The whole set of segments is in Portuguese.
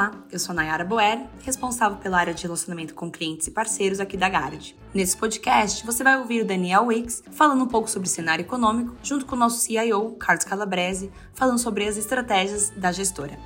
Olá, eu sou Nayara Boer, responsável pela área de relacionamento com clientes e parceiros aqui da Gard. Nesse podcast, você vai ouvir o Daniel Wicks falando um pouco sobre cenário econômico, junto com o nosso CIO, Carlos Calabrese, falando sobre as estratégias da gestora.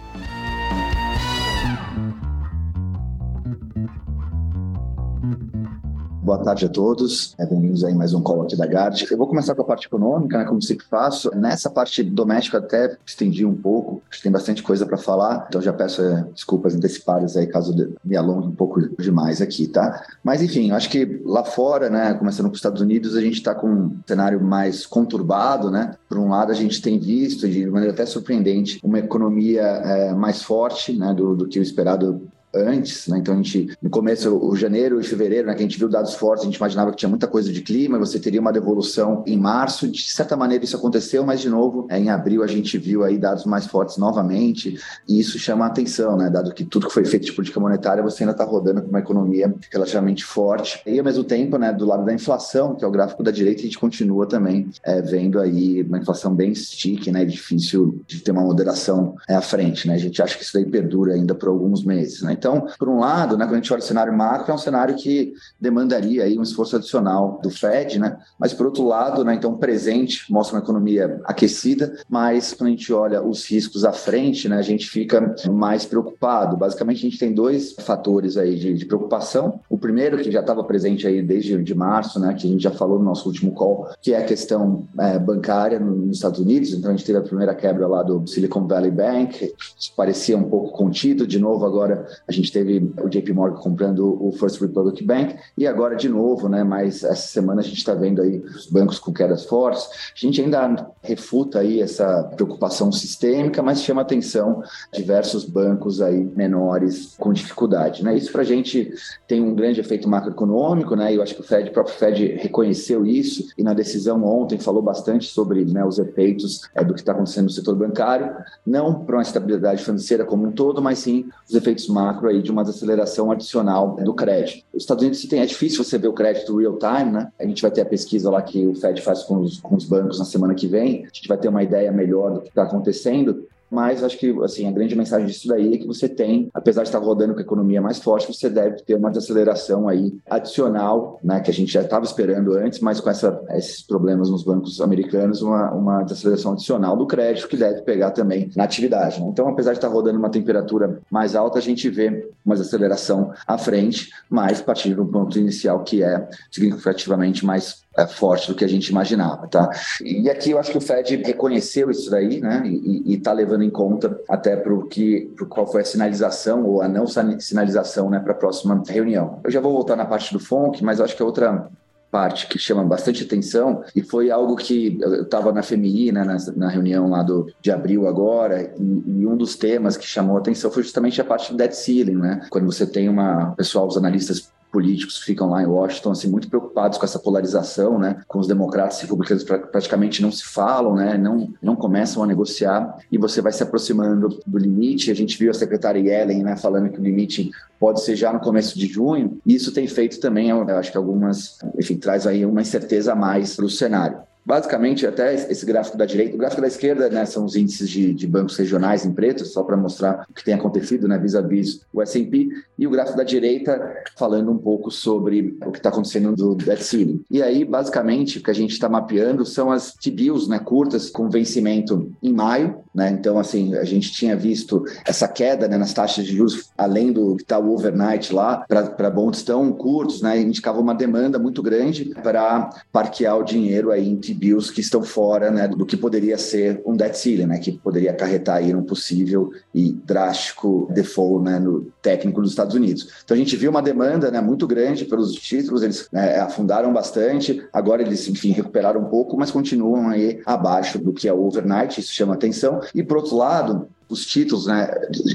Boa tarde a todos, é, bem-vindos a mais um call aqui da Gard. Eu vou começar com a parte econômica, né, como sempre faço. Nessa parte doméstica até estendi um pouco, acho que tem bastante coisa para falar, então já peço é, desculpas antecipadas aí caso me alongue um pouco demais aqui, tá? Mas enfim, acho que lá fora, né, começando com os Estados Unidos, a gente está com um cenário mais conturbado, né? Por um lado, a gente tem visto, de maneira até surpreendente, uma economia é, mais forte né, do, do que o esperado antes, né? Então a gente, no começo, o janeiro e fevereiro, né, que a gente viu dados fortes, a gente imaginava que tinha muita coisa de clima, você teria uma devolução em março, de certa maneira isso aconteceu, mas de novo, é, em abril a gente viu aí dados mais fortes novamente, e isso chama a atenção, né? Dado que tudo que foi feito de política monetária, você ainda está rodando com uma economia relativamente forte. E ao mesmo tempo, né, do lado da inflação, que é o gráfico da direita, a gente continua também é, vendo aí uma inflação bem sticky, né? Difícil de ter uma moderação é, à frente, né? A gente acha que isso daí perdura ainda por alguns meses, né? Então, por um lado, né, quando a gente olha o cenário macro, é um cenário que demandaria aí um esforço adicional do Fed, né? Mas por outro lado, né, então presente mostra uma economia aquecida, mas quando a gente olha os riscos à frente, né, a gente fica mais preocupado. Basicamente, a gente tem dois fatores aí de, de preocupação. O primeiro, que já estava presente aí desde de março, né, que a gente já falou no nosso último call, que é a questão é, bancária nos Estados Unidos. Então, a gente teve a primeira quebra lá do Silicon Valley Bank, parecia um pouco contido. De novo, agora a gente teve o JP Morgan comprando o First Republic Bank e agora de novo, né? Mas essa semana a gente está vendo aí os bancos com quedas fortes. A gente ainda refuta aí essa preocupação sistêmica, mas chama atenção diversos bancos aí menores com dificuldade, né? Isso para a gente tem um grande efeito macroeconômico, né? Eu acho que o Fed, o próprio Fed reconheceu isso e na decisão ontem falou bastante sobre né, os efeitos é, do que está acontecendo no setor bancário, não para uma estabilidade financeira como um todo, mas sim os efeitos macro macro aí de uma desaceleração adicional do crédito. Os Estados Unidos tem, é difícil você ver o crédito real time, né? A gente vai ter a pesquisa lá que o Fed faz com os, com os bancos na semana que vem, a gente vai ter uma ideia melhor do que está acontecendo, mas acho que assim a grande mensagem disso daí é que você tem, apesar de estar rodando com a economia mais forte, você deve ter uma desaceleração aí adicional, né, que a gente já estava esperando antes, mas com essa, esses problemas nos bancos americanos, uma, uma desaceleração adicional do crédito que deve pegar também na atividade. Né? Então, apesar de estar rodando uma temperatura mais alta, a gente vê uma desaceleração à frente, mas a partir do ponto inicial que é significativamente mais é, forte do que a gente imaginava, tá? E aqui eu acho que o Fed reconheceu isso daí, né? E está levando em conta até para o que, pro qual foi a sinalização ou a não sinalização, né, para a próxima reunião. Eu já vou voltar na parte do FONC, mas acho que a outra parte que chama bastante atenção e foi algo que eu estava na FMI, né, na, na, reunião lá do, de abril agora, e, e, um dos temas que chamou atenção foi justamente a parte do debt ceiling, né? Quando você tem uma pessoal, os analistas políticos que ficam lá em Washington assim muito preocupados com essa polarização, né? Com os democratas e republicanos praticamente não se falam, né? Não não começam a negociar e você vai se aproximando do limite. A gente viu a secretária Yellen, né, falando que o limite pode ser já no começo de junho. E isso tem feito também, eu acho que algumas, enfim, traz aí uma incerteza a mais para o cenário. Basicamente, até esse gráfico da direita, o gráfico da esquerda né, são os índices de, de bancos regionais em preto, só para mostrar o que tem acontecido né, vis-à-vis o S&P, e o gráfico da direita falando um pouco sobre o que está acontecendo do debt ceiling. E aí, basicamente, o que a gente está mapeando são as T-bills né, curtas com vencimento em maio, né? Então, assim, a gente tinha visto essa queda né, nas taxas de juros, além do que está o overnight lá, para bonds tão curtos, né? Indicava uma demanda muito grande para parquear o dinheiro aí em T-bills que estão fora né, do que poderia ser um debt ceiling, né? Que poderia acarretar aí um possível e drástico default né, no técnico dos Estados Unidos. Então, a gente viu uma demanda né, muito grande pelos títulos, eles né, afundaram bastante, agora eles, enfim, recuperaram um pouco, mas continuam aí abaixo do que é o overnight, isso chama atenção. E, por outro lado, os títulos, né,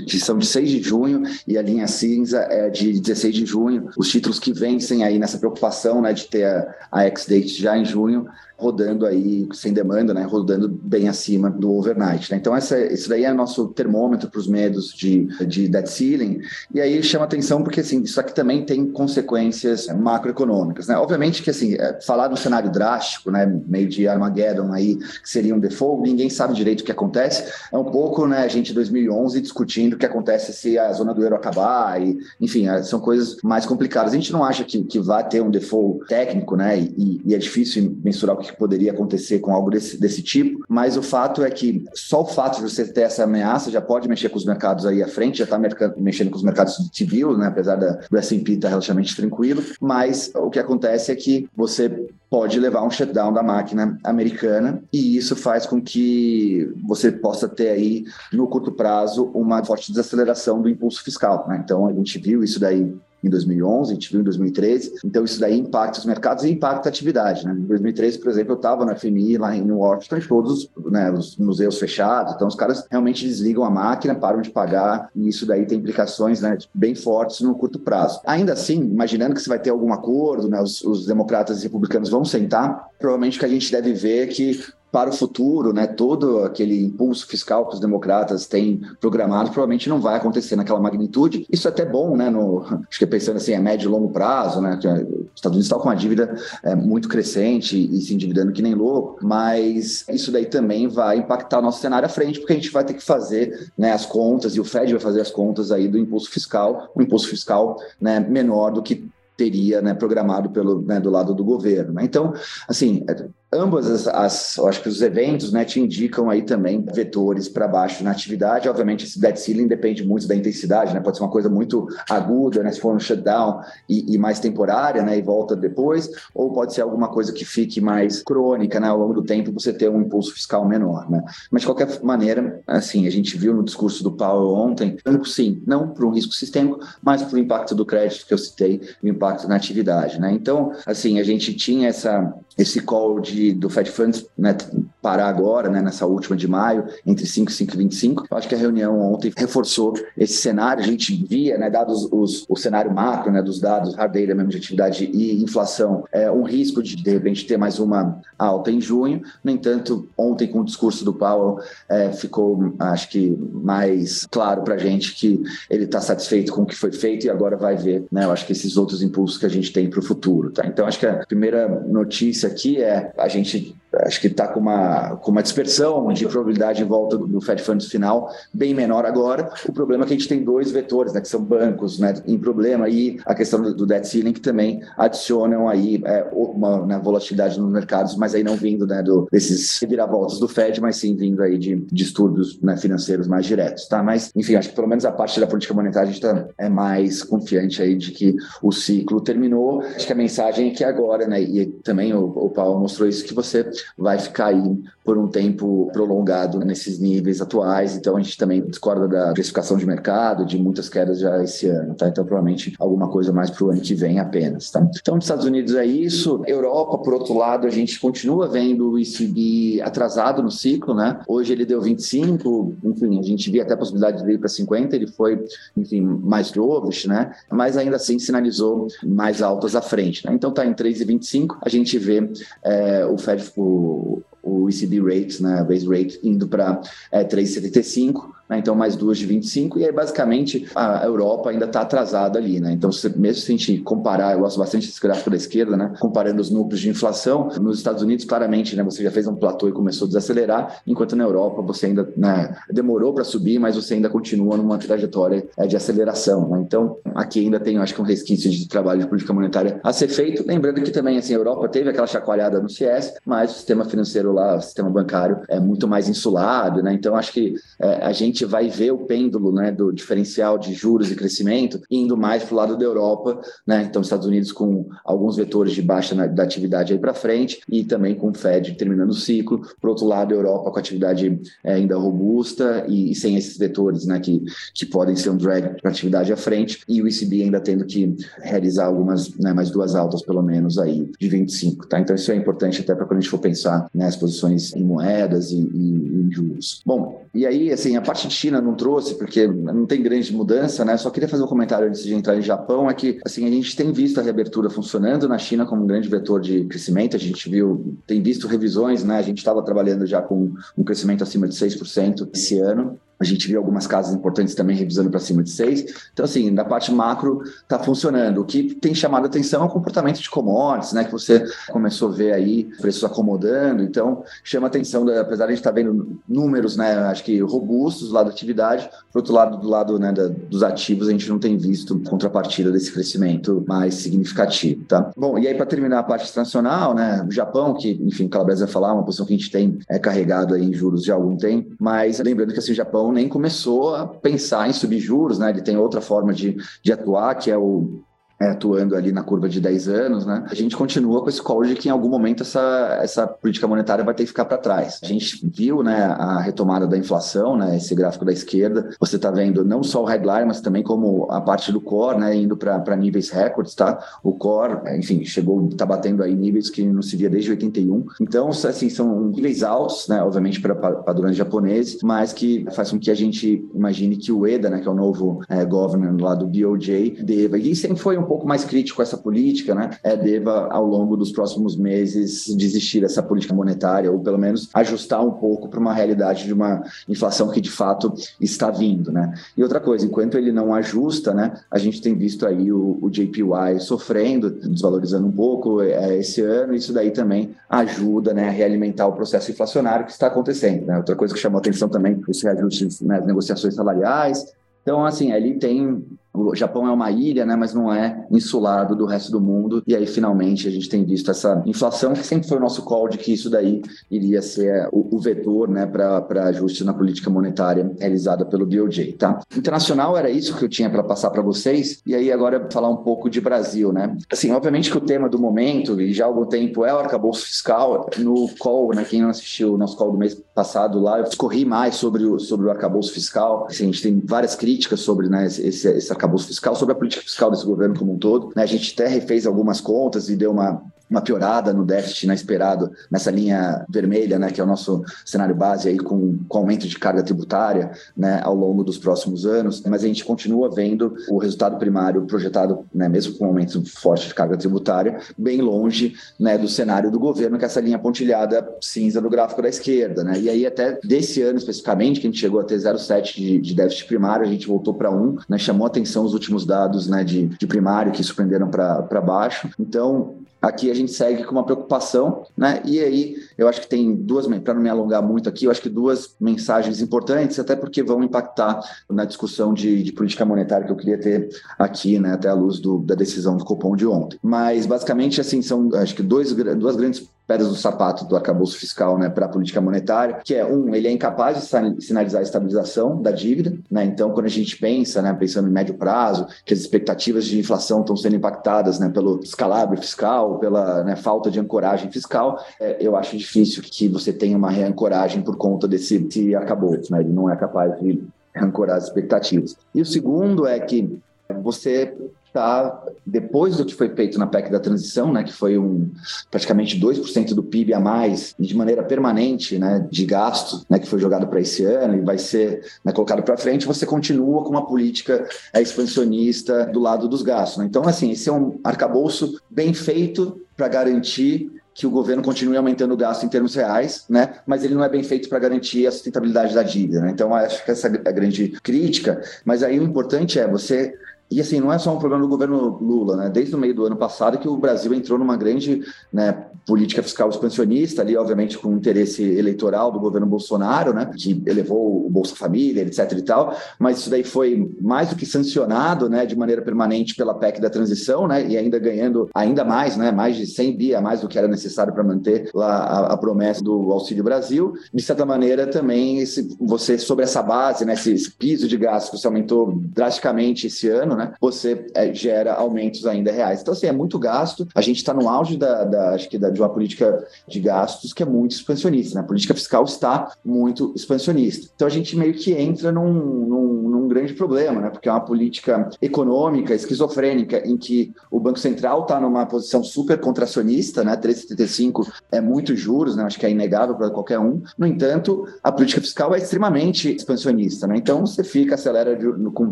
que são de 6 de junho e a linha cinza é de 16 de junho, os títulos que vencem aí nessa preocupação, né, de ter a, a ex-date já em junho, rodando aí sem demanda, né, rodando bem acima do overnight. Né? Então essa, isso daí é nosso termômetro para os medos de, de debt ceiling. E aí chama atenção porque assim isso aqui também tem consequências macroeconômicas. Né? Obviamente que assim é, falar no cenário drástico, né, meio de Armageddon aí que seria um default, ninguém sabe direito o que acontece. É um pouco, né, a gente gente em 2011 discutindo o que acontece se a zona do euro acabar, e, enfim, é, são coisas mais complicadas. A gente não acha que, que vai ter um default técnico, né? E, e é difícil mensurar o que poderia acontecer com algo desse, desse tipo, mas o fato é que só o fato de você ter essa ameaça já pode mexer com os mercados aí à frente, já está mexendo com os mercados civil, né? Apesar da, do S&P estar tá relativamente tranquilo, mas o que acontece é que você pode levar um shutdown da máquina americana e isso faz com que você possa ter aí no curto prazo uma forte desaceleração do impulso fiscal. Né? Então a gente viu isso daí em 2011, a gente viu em 2013. Então, isso daí impacta os mercados e impacta a atividade. Né? Em 2013, por exemplo, eu estava na FMI, lá em Washington, todos né, os museus fechados. Então, os caras realmente desligam a máquina, param de pagar, e isso daí tem implicações né, bem fortes no curto prazo. Ainda assim, imaginando que você vai ter algum acordo, né, os, os democratas e republicanos vão sentar, provavelmente o que a gente deve ver é que para o futuro, né, todo aquele impulso fiscal que os democratas têm programado provavelmente não vai acontecer naquela magnitude. Isso é até bom, né, no, acho que pensando assim, a médio e longo prazo, né, que os Estados Unidos estão com uma dívida é, muito crescente e se endividando que nem louco, mas isso daí também vai impactar nosso cenário à frente, porque a gente vai ter que fazer né, as contas e o Fed vai fazer as contas aí do impulso fiscal, um impulso fiscal né, menor do que teria né, programado pelo né, do lado do governo. Né? Então, assim, ambas as, as, eu acho que os eventos, né, te indicam aí também vetores para baixo na atividade. Obviamente, esse debt ceiling depende muito da intensidade, né? Pode ser uma coisa muito aguda, né, se for um shutdown e, e, mais temporária, né, e volta depois, ou pode ser alguma coisa que fique mais crônica, né, ao longo do tempo, você ter um impulso fiscal menor, né? Mas de qualquer maneira, assim, a gente viu no discurso do Powell ontem, sim, não para um risco sistêmico, mas para o impacto do crédito que eu citei, o impacto na atividade, né? Então, assim, a gente tinha essa esse call de do Fed Funds né, parar agora, né, nessa última de maio, entre 5 e 5,25. Eu acho que a reunião ontem reforçou esse cenário. A gente via, né, dados os, o cenário macro né, dos dados, hard data mesmo de atividade e inflação, é, um risco de, de repente, ter mais uma alta em junho. No entanto, ontem, com o discurso do Powell, é, ficou, acho que, mais claro para a gente que ele está satisfeito com o que foi feito e agora vai ver, né, eu acho que esses outros impulsos que a gente tem para o futuro. Tá? Então, acho que a primeira notícia aqui é a gente acho que está com uma, com uma dispersão de probabilidade em volta do, Fed Funds final bem menor agora. O problema é que a gente tem dois vetores, né, que são bancos né, em problema e a questão do, debt ceiling que também adicionam aí é, uma né, volatilidade nos mercados, mas aí não vindo né, do, desses reviravoltas do Fed, mas sim vindo aí de distúrbios né, financeiros mais diretos, tá? Mas, enfim, acho que pelo menos a parte da política monetária a gente tá, é mais confiante aí de que o ciclo terminou. Acho que a mensagem é que agora, né, e também o, o Paulo mostrou isso, que você vai ficar aí por um tempo prolongado nesses níveis atuais. Então a gente também discorda da precificação de mercado, de muitas quedas já esse ano, tá? Então provavelmente alguma coisa mais para o ano que vem apenas, tá? Então nos Estados Unidos é isso. Europa, por outro lado, a gente continua vendo o ECB atrasado no ciclo, né? Hoje ele deu 25, enfim, a gente via até a possibilidade de ir para 50, ele foi, enfim, mais dovish, né? Mas ainda assim sinalizou mais altas à frente, né? Então tá em 3,25, a gente vê é, o Fed, o, o ECB rate, né, base rate, indo para é, 3,75 né? então mais duas de 25, e aí basicamente a Europa ainda está atrasada ali, né? Então, se, mesmo se a gente comparar, eu gosto bastante desse gráfico da esquerda, né? Comparando os núcleos de inflação, nos Estados Unidos, claramente, né? Você já fez um platô e começou a desacelerar, enquanto na Europa você ainda né, demorou para subir, mas você ainda continua numa trajetória é, de aceleração, né? Então, aqui ainda tem, acho que um resquício de trabalho de política monetária a ser feito, lembrando que também, assim, a Europa teve aquela chacoalhada no CS, mas o sistema financeiro lá, o sistema bancário é muito mais insulado, né? Então, acho que é, a gente gente vai ver o pêndulo né, do diferencial de juros e crescimento indo mais para o lado da Europa, né? Então, Estados Unidos com alguns vetores de baixa na, da atividade aí para frente e também com o Fed terminando o ciclo. Por outro lado, a Europa com atividade é, ainda robusta e, e, sem esses vetores, né, que, que podem ser um drag para a atividade à frente e o ECB ainda tendo que realizar algumas, né, mais duas altas pelo menos aí de 25, tá? Então, isso é importante até para quando a gente for pensar nas né, posições em moedas e, e, em juros. Bom, e aí, assim, a parte China não trouxe, porque não tem grande mudança, né? Só queria fazer um comentário antes de entrar em Japão, é que, assim, a gente tem visto a reabertura funcionando na China como um grande vetor de crescimento, a gente viu, tem visto revisões, né? A gente estava trabalhando já com um crescimento acima de 6% esse ano, A gente viu algumas casas importantes também revisando para cima de 6. Então, assim, da parte macro está funcionando. O que tem chamado atenção é o comportamento de commodities, né? Que você começou a ver aí preços acomodando. Então, chama atenção, apesar de a gente estar tá vendo números, né? Acho que robustos do lado da atividade, por outro lado, do lado né, da, dos ativos, a gente não tem visto contrapartida desse crescimento mais significativo, tá? Bom, e aí para terminar a parte internacional, né? O Japão, que, enfim, o Calabres vai falar, uma posição que a gente tem é carregado aí em juros há algum tempo, mas lembrando que assim, o Japão nem começou a pensar em subir juros, né? Ele tem outra forma de, de atuar, que é o é, atuando ali na curva de 10 anos, né? A gente continua com esse call de que em algum momento essa, essa política monetária vai ter que ficar para trás. A gente viu, né, a retomada da inflação, né, esse gráfico da esquerda. Você está vendo não só o headline, mas também como a parte do core, né, indo para níveis recordes, tá? O core, enfim, chegou, está batendo aí níveis que não se via desde 81. Então, assim, são níveis altos, né, obviamente para padrões japoneses, mas que faz com que a gente imagine que o EDA, né, que é o novo é, governor lá do BOJ, deva, e sempre foi um pouco mais crítico com essa política, né, é, deva, ao longo dos próximos meses, desistir dessa política monetária, ou pelo menos ajustar um pouco para uma realidade de uma inflação que de fato está vindo. Né? E outra coisa, enquanto ele não ajusta, né, a gente tem visto aí o, o JPY sofrendo, desvalorizando um pouco é, esse ano, isso daí também ajuda né, a realimentar o processo inflacionário que está acontecendo. Né? Outra coisa que chamou atenção também, esse reajuste nas né, negociações salariais, então, assim, ali tem o Japão é uma ilha, né, mas não é insulado do resto do mundo. E aí, finalmente, a gente tem visto essa inflação, que sempre foi o nosso call de que isso daí iria ser o, o vetor né, para ajuste na política monetária realizada pelo BOJ. Tá? Internacional era isso que eu tinha para passar para vocês. E aí, agora, falar um pouco de Brasil. Né? Assim, obviamente que o tema do momento, e já há algum tempo, é o arcabouço fiscal. No call, né, quem não assistiu o nosso call do mês passado lá, eu discorri mais sobre o, sobre o arcabouço fiscal. Assim, a gente tem várias críticas sobre né, esse, esse arcabouço fiscal, sobre a política fiscal desse governo como um todo. Né? A gente até refez algumas contas e deu uma, uma piorada no déficit inesperado nessa linha vermelha, né, que é o nosso cenário base aí com, com aumento de carga tributária, né, ao longo dos próximos anos, mas a gente continua vendo o resultado primário projetado, né, mesmo com um aumento forte de carga tributária, bem longe, né, do cenário do governo, que é essa linha pontilhada cinza do gráfico da esquerda, né, e aí até desse ano especificamente, que a gente chegou a ter 0,7 de, de déficit primário, a gente voltou para 1, né, chamou atenção os últimos dados, né, de, de primário que surpreenderam para baixo, então Aqui a gente segue com uma preocupação, né? E aí eu acho que tem duas, para não me alongar muito aqui, eu acho que duas mensagens importantes, até porque vão impactar na discussão de, de política monetária que eu queria ter aqui, né? Até a luz do, da decisão do Copom de ontem. Mas basicamente, assim, são acho que dois, duas grandes pedras do sapato do arcabouço fiscal né, para a política monetária, que é, um, ele é incapaz de sinalizar a estabilização da dívida, né? então quando a gente pensa, né, pensando em médio prazo, que as expectativas de inflação estão sendo impactadas né, pelo escalabro fiscal, pela né, falta de ancoragem fiscal, é, eu acho difícil que você tenha uma reancoragem por conta desse, desse arcabouço, né? ele não é capaz de ancorar as expectativas. E o segundo é que você está depois do que foi feito na PEC da transição, né, que foi um praticamente 2% do PIB a mais de maneira permanente, né, de gasto, né, que foi jogado para esse ano e vai ser né, colocado para frente, você continua com uma política expansionista do lado dos gastos. Né? Então, assim, esse é um arcabouço bem feito para garantir que o governo continue aumentando o gasto em termos reais, né? Mas ele não é bem feito para garantir a sustentabilidade da dívida, né? Então acho que essa é a grande crítica. Mas aí o importante é você e assim, não é só um problema do governo Lula, né? Desde o meio do ano passado que o Brasil entrou numa grande né, política fiscal expansionista, ali, obviamente, com interesse eleitoral do governo Bolsonaro, né? Que elevou o Bolsa Família, etc. e tal. Mas isso daí foi mais do que sancionado, né? De maneira permanente pela PEC da transição, né? E ainda ganhando ainda mais, né? Mais de 100 bi a mais do que era necessário para manter lá a, a, promessa do Auxílio Brasil. De certa maneira, também, esse, você, sobre essa base, né? Esse, esse piso de gastos que você aumentou drasticamente esse ano, né? Você é, gera aumentos ainda reais. Então, assim, é muito gasto. A gente está no auge da, da, acho que da, de uma política de gastos que é muito expansionista. Né? A política fiscal está muito expansionista. Então, a gente meio que entra num, num, num grande problema, né? Porque é uma política econômica esquizofrênica em que o Banco Central está numa posição super contracionista, né? 3,75 é muito juros, né? Acho que é inegável para qualquer um. No entanto, a política fiscal é extremamente expansionista, né? Então, você fica, acelera de, com um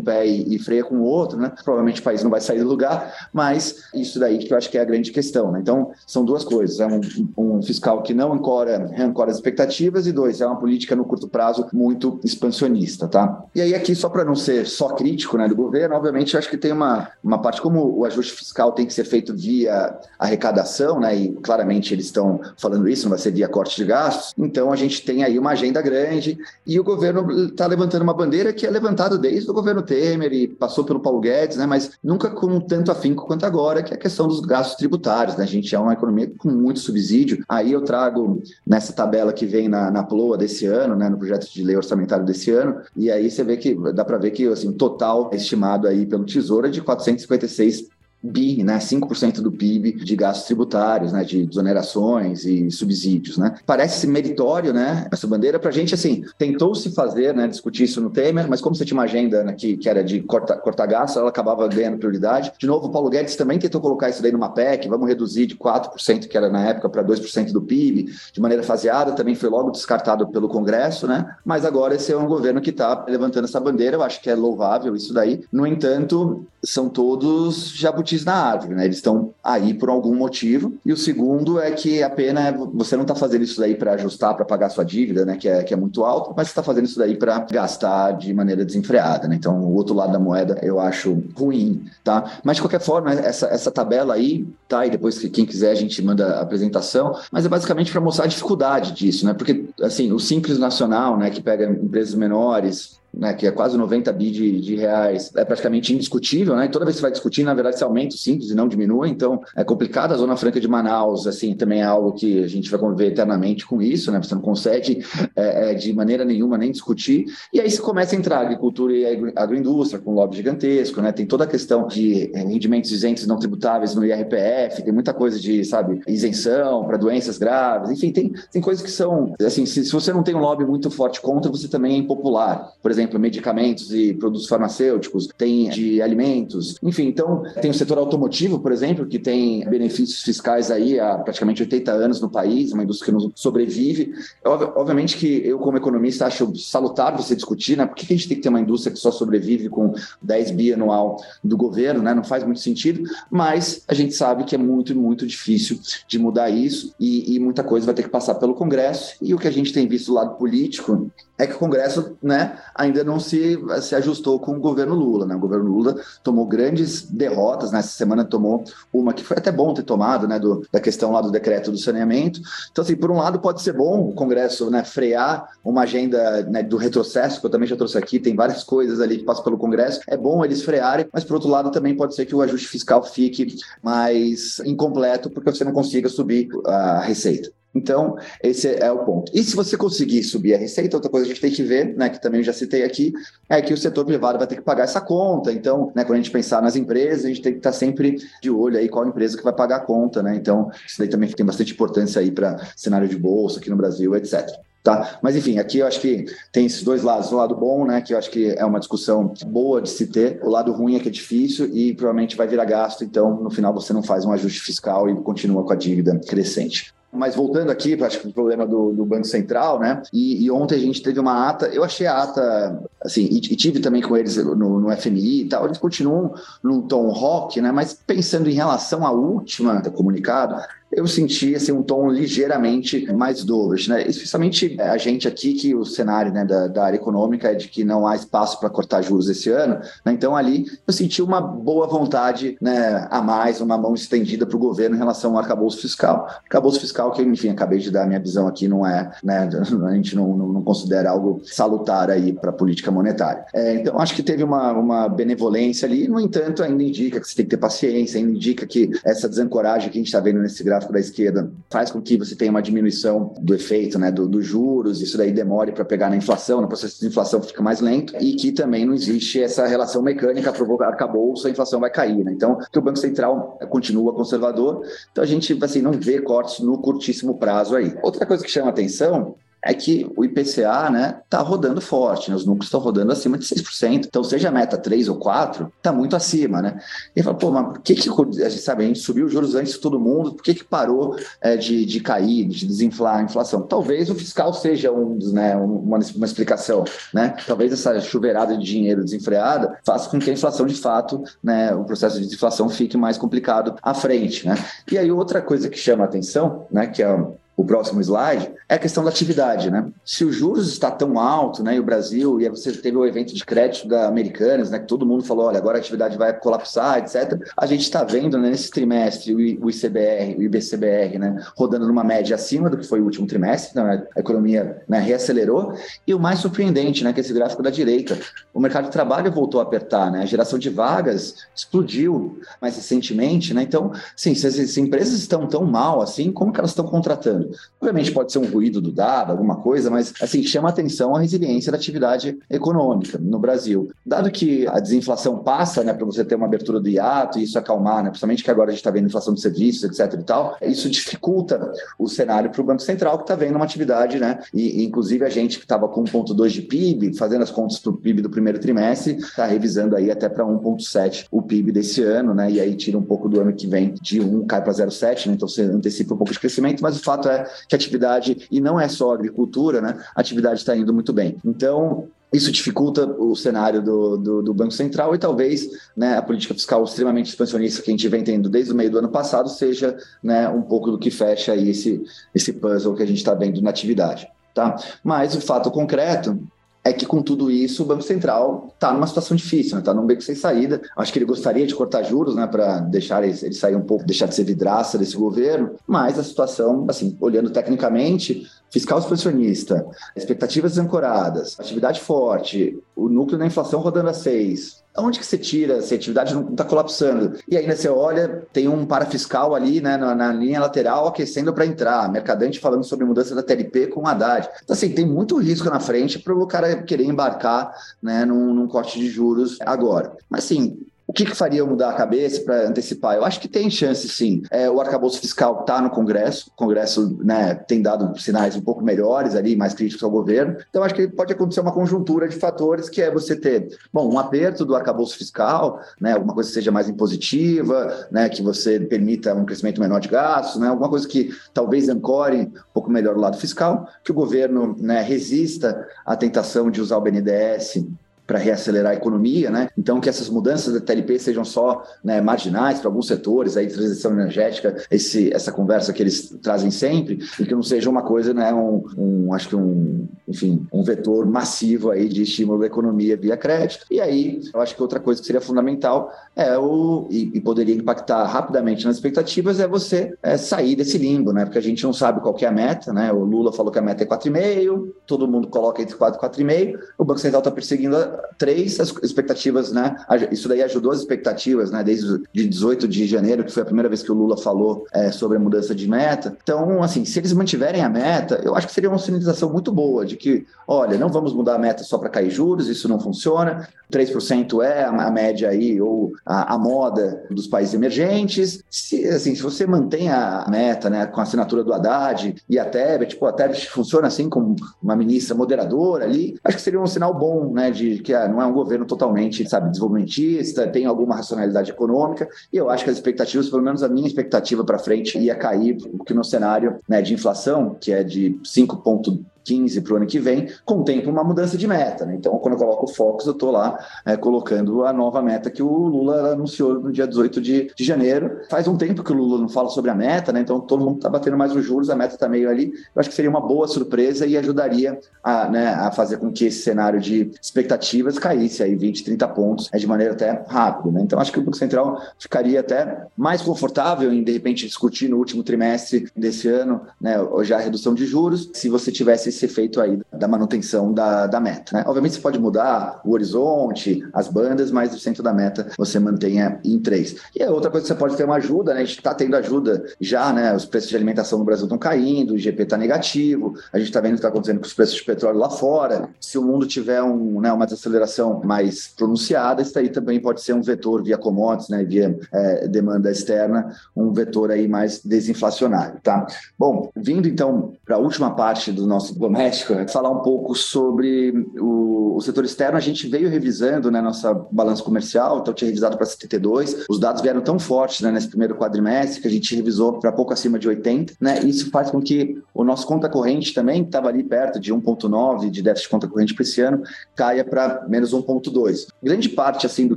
pé e, e freia com o outro, outro, né? Provavelmente o país não vai sair do lugar, mas isso daí que eu acho que é a grande questão, né? Então, são duas coisas. É um, um fiscal que não ancora, reancora as expectativas e dois, é uma política no curto prazo muito expansionista, tá? E aí aqui, só para não ser só crítico né, do governo, obviamente eu acho que tem uma, uma parte como o ajuste fiscal tem que ser feito via arrecadação, né? E claramente eles estão falando isso, não vai ser via corte de gastos. Então a gente tem aí uma agenda grande e o governo está levantando uma bandeira que é levantada desde o governo Temer e passou pelo Paulo Guedes, né? Mas nunca com tanto afinco quanto agora, que é a questão dos gastos tributários, né? A gente é uma economia com muito subsídio. Aí eu trago nessa tabela que vem na, na PLOA desse ano, né? No projeto de lei orçamentário desse ano, e aí você vê que dá para ver que assim, o total estimado aí pelo Tesouro é de 456 bi, né, 5% do PIB de gastos tributários, né, de desonerações e subsídios, né. Parece meritório, né, essa bandeira. Para a gente, assim, tentou se fazer, né, discutir isso no Temer, mas como você tinha uma agenda né, que, que era de cortar corta gasto, ela acabava ganhando prioridade. De novo, o Paulo Guedes também tentou colocar isso daí numa PEC, vamos reduzir de 4%, que era na época, para 2% do PIB, de maneira faseada, também foi logo descartado pelo Congresso, né, mas agora esse é um governo que está levantando essa bandeira, eu acho que é louvável isso daí. No entanto, são todos jabutis jabutis na árvore, né? Eles estão aí por algum motivo. E o segundo é que a pena é você não está fazendo isso daí para ajustar, para pagar sua dívida, né? Que é, que é muito alto, mas você está fazendo isso daí para gastar de maneira desenfreada, né? Então, o outro lado da moeda eu acho ruim, tá? Mas de qualquer forma, essa, essa tabela aí, tá? E depois, quem quiser, a gente manda a apresentação, mas é basicamente para mostrar a dificuldade disso, né? Porque, assim, o Simples Nacional, né? Que pega empresas menores, né, que é quase 90 bi de, de, reais, é praticamente indiscutível, né? E toda vez que você vai discutir, na verdade, se aumenta o simples e não diminui, então é complicado. A Zona Franca de Manaus, assim, também é algo que a gente vai conviver eternamente com isso, né? Você não consegue é, é, de maneira nenhuma nem discutir. E aí você começa a entrar agricultura e agroindústria com um lobby gigantesco, né? Tem toda a questão de rendimentos isentos não tributáveis no IRPF, tem muita coisa de, sabe, isenção para doenças graves, enfim, tem, tem coisas que são, assim, se, se você não tem um lobby muito forte contra, você também é impopular. Por exemplo, exemplo, medicamentos e produtos farmacêuticos, tem de alimentos, enfim, então tem o setor automotivo, por exemplo, que tem benefícios fiscais aí há praticamente 80 anos no país, uma indústria que não sobrevive. Obviamente que eu, como economista, acho salutar você discutir, né? Por que a gente tem que ter uma indústria que só sobrevive com 10 bi anual do governo, né? Não faz muito sentido, mas a gente sabe que é muito, muito difícil de mudar isso e, e muita coisa vai ter que passar pelo Congresso. E o que a gente tem visto do lado político é que o Congresso, né, ainda não se, se ajustou com o governo Lula. Né? O governo Lula tomou grandes derrotas, nessa né? semana tomou uma que foi até bom ter tomado, né, do, da questão lá do decreto do saneamento. Então, assim, por um lado pode ser bom o Congresso né, frear uma agenda né, do retrocesso, que eu também já trouxe aqui, tem várias coisas ali que passam pelo Congresso, é bom eles frearem, mas por outro lado também pode ser que o ajuste fiscal fique mais incompleto, porque você não consiga subir a receita. Então, esse é o ponto. E se você conseguir subir a receita, outra coisa que a gente tem que ver, né, que também já citei aqui, é que o setor privado vai ter que pagar essa conta. Então, né, quando a gente pensar nas empresas, a gente tem que estar sempre de olho aí qual empresa que vai pagar a conta, né? Então, isso daí também tem bastante importância aí para cenário de bolsa aqui no Brasil, etc. Tá? Mas enfim, aqui eu acho que tem esses dois lados. O lado bom, né, que eu acho que é uma discussão boa de se ter. O lado ruim é que é difícil e provavelmente vai virar gasto. Então, no final, você não faz um ajuste fiscal e continua com a dívida crescente. Mas voltando aqui, acho que o problema do, do Banco Central, né? E, e, ontem a gente teve uma ata, eu achei a ata, assim, e, e tive também com eles no, no, FMI e tal, eles continuam num tom rock, né? Mas pensando em relação à última comunicado, eu senti assim, um tom ligeiramente mais dovish, né? Especialmente a gente aqui, que o cenário né, da, da área econômica é de que não há espaço para cortar juros esse ano, né? então ali eu senti uma boa vontade né, a mais, uma mão estendida para o governo em relação ao arcabouço fiscal. Arcabouço fiscal que, enfim, acabei de dar minha visão aqui, não é, né, a gente não, não, não considera algo salutar aí para a política monetária. É, então, acho que teve uma, uma benevolência ali, no entanto, ainda indica que você tem que ter paciência, ainda indica que essa desancoragem que a gente está vendo nesse gráfico gráfico da esquerda faz com que você tenha uma diminuição do efeito né, dos do juros, isso daí demore para pegar na inflação, no processo de inflação fica mais lento, e que também não existe essa relação mecânica, provocar bolsa, a inflação vai cair. Né? Então, que o Banco Central continua conservador, então a gente assim, não vê cortes no curtíssimo prazo aí. Outra coisa que chama atenção é que o IPCA, né, tá rodando forte, né? Os núcleos estão rodando acima de 6%. Então, seja a meta 3 ou 4, tá muito acima, né? E fala, pô, mas por que que, a gente sabe, a gente subiu os juros antes de todo mundo, por que que parou é, de, de cair, de desinflar a inflação? Talvez o fiscal seja um né, uma, uma explicação, né? Talvez essa chuveirada de dinheiro desenfreada faça com que a inflação, de fato, né, o processo de desinflação fique mais complicado à frente, né? E aí outra coisa que chama a atenção, né, que é próximo slide, é a questão da atividade, né? Se o juros está tão alto, né, e o Brasil, e você teve o evento de crédito da Americanas, né, que todo mundo falou, olha, agora a atividade vai colapsar, etc. A gente está vendo, né, nesse trimestre, o ICBR, o IBCBR, né, rodando numa média acima do que foi o último trimestre, né, a economia né, reacelerou, e o mais surpreendente, né, que é esse gráfico da direita, o mercado de trabalho voltou a apertar, né, a geração de vagas explodiu mais recentemente, né, então, sim, se as empresas estão tão mal assim, como que elas estão contratando? Obviamente pode ser um ruído do dado, alguma coisa, mas assim chama atenção a resiliência da atividade econômica no Brasil. Dado que a desinflação passa, né, para você ter uma abertura do hiato e isso acalmar, né, principalmente que agora a gente está vendo inflação de serviços, etc. e tal, isso dificulta o cenário para o Banco Central que está vendo uma atividade, né, e, inclusive a gente que estava com 1,2 de PIB, fazendo as contas para o PIB do primeiro trimestre, está revisando aí até para 1,7 o PIB desse ano, né, e aí tira um pouco do ano que vem de 1 cai para 0,7, né, então você antecipa um pouco de crescimento, mas o fato é que a atividade, e não é só agricultura, né? A atividade está indo muito bem. Então, isso dificulta o cenário do, do, do, Banco Central e talvez né, a política fiscal extremamente expansionista que a gente vem tendo desde o meio do ano passado seja né, um pouco do que fecha aí esse, esse puzzle que a gente está vendo na atividade. Tá? Mas o fato concreto é que com tudo isso o Banco Central está numa situação difícil, está né? num beco sem saída. Acho que ele gostaria de cortar juros, né, para deixar ele, ele, sair um pouco, deixar de ser vidraça desse governo, mas a situação, assim, olhando tecnicamente, fiscal expansionista, expectativas ancoradas, atividade forte, o núcleo da inflação rodando a seis, onde que você tira se a atividade não está colapsando? E ainda você olha, tem um parafiscal ali né, na, na linha lateral aquecendo para entrar, Mercadante falando sobre mudança da TLP com Haddad. Então, assim, tem muito risco na frente para o cara querer embarcar né, num, num corte de juros agora. Mas, assim, o que, que faria mudar a cabeça para antecipar? Eu acho que tem chance, sim. É, o arcabouço fiscal está no Congresso, o Congresso né, tem dado sinais um pouco melhores ali, mais críticos ao governo. Então, acho que pode acontecer uma conjuntura de fatores que é você ter, bom, um aperto do arcabouço fiscal, né, alguma coisa que seja mais impositiva, né, que você permita um crescimento menor de gastos, né, alguma coisa que talvez ancore um pouco melhor o lado fiscal, que o governo né, resista à tentação de usar o BNDES para reacelerar a economia, né? Então que essas mudanças da TLP sejam só né, marginais para alguns setores, aí transição energética, esse, essa conversa que eles trazem sempre, e que não seja uma coisa, né, um, um, acho que um, enfim, um vetor massivo aí de estímulo da economia via crédito. E aí, eu acho que outra coisa que seria fundamental é o e, e poderia impactar rapidamente nas expectativas é você é, sair desse limbo, né? Porque a gente não sabe qual é a meta, né? O Lula falou que a meta é 4,5, todo mundo coloca entre 4 e 4,5, o Banco Central está perseguindo três as expectativas, né? Isso daí ajudou as expectativas, né? Desde de 18 de janeiro, que foi a primeira vez que o Lula falou é, sobre a mudança de meta. Então, assim, se eles mantiverem a meta, eu acho que seria uma sinalização muito boa de que, olha, não vamos mudar a meta só para cair juros, isso não funciona. 3% é a, média aí, ou a, a, moda dos países emergentes. Se, assim, se você mantém a meta, né, com a assinatura do Haddad e a Tebet, tipo, a Tebet funciona assim como uma ministra moderadora ali, acho que seria um sinal bom, né, de que ah, não é um governo totalmente, sabe, desenvolvimentista, tem alguma racionalidade econômica, e eu acho que as expectativas, pelo menos a minha expectativa para frente, ia cair, porque no cenário né, de inflação, que é de 5,2 15 para o ano que vem, contempla uma mudança de meta. Né? Então, quando eu coloco o Focus, eu estou lá é, colocando a nova meta que o Lula anunciou no dia 18 de, de janeiro. Faz um tempo que o Lula não fala sobre a meta, né? então todo mundo está batendo mais os juros, a meta está meio ali. Eu acho que seria uma boa surpresa e ajudaria a, né, a fazer com que esse cenário de expectativas caísse aí 20, 30 pontos é, de maneira até rápida. Né? Então, acho que o Banco Central ficaria até mais confortável em, de repente, discutir no último trimestre desse ano né, já a redução de juros, se você tivesse esse efeito aí da manutenção da, da meta. Né? Obviamente você pode mudar o horizonte, as bandas, mas o centro da meta você mantenha em três. E a outra coisa que você pode ter uma ajuda, né? A gente está tendo ajuda já, né? Os preços de alimentação no Brasil estão caindo, o IGP está negativo, a gente está vendo o que está acontecendo com os preços de petróleo lá fora. Se o mundo tiver um, né, uma desaceleração mais pronunciada, isso aí também pode ser um vetor via commodities, né? Via é, demanda externa, um vetor aí mais desinflacionário, tá? Bom, vindo então para a última parte do nosso doméstico, é falar um pouco sobre o, o, setor externo. A gente veio revisando né, nossa balança comercial, então tinha revisado para 72. Os dados vieram tão fortes né, nesse primeiro quadrimestre que a gente revisou para pouco acima de 80. Né? Isso faz com que o nosso conta corrente também, que estava ali perto de 1,9 de déficit de conta corrente para esse ano, caia para menos 1,2. Grande parte assim do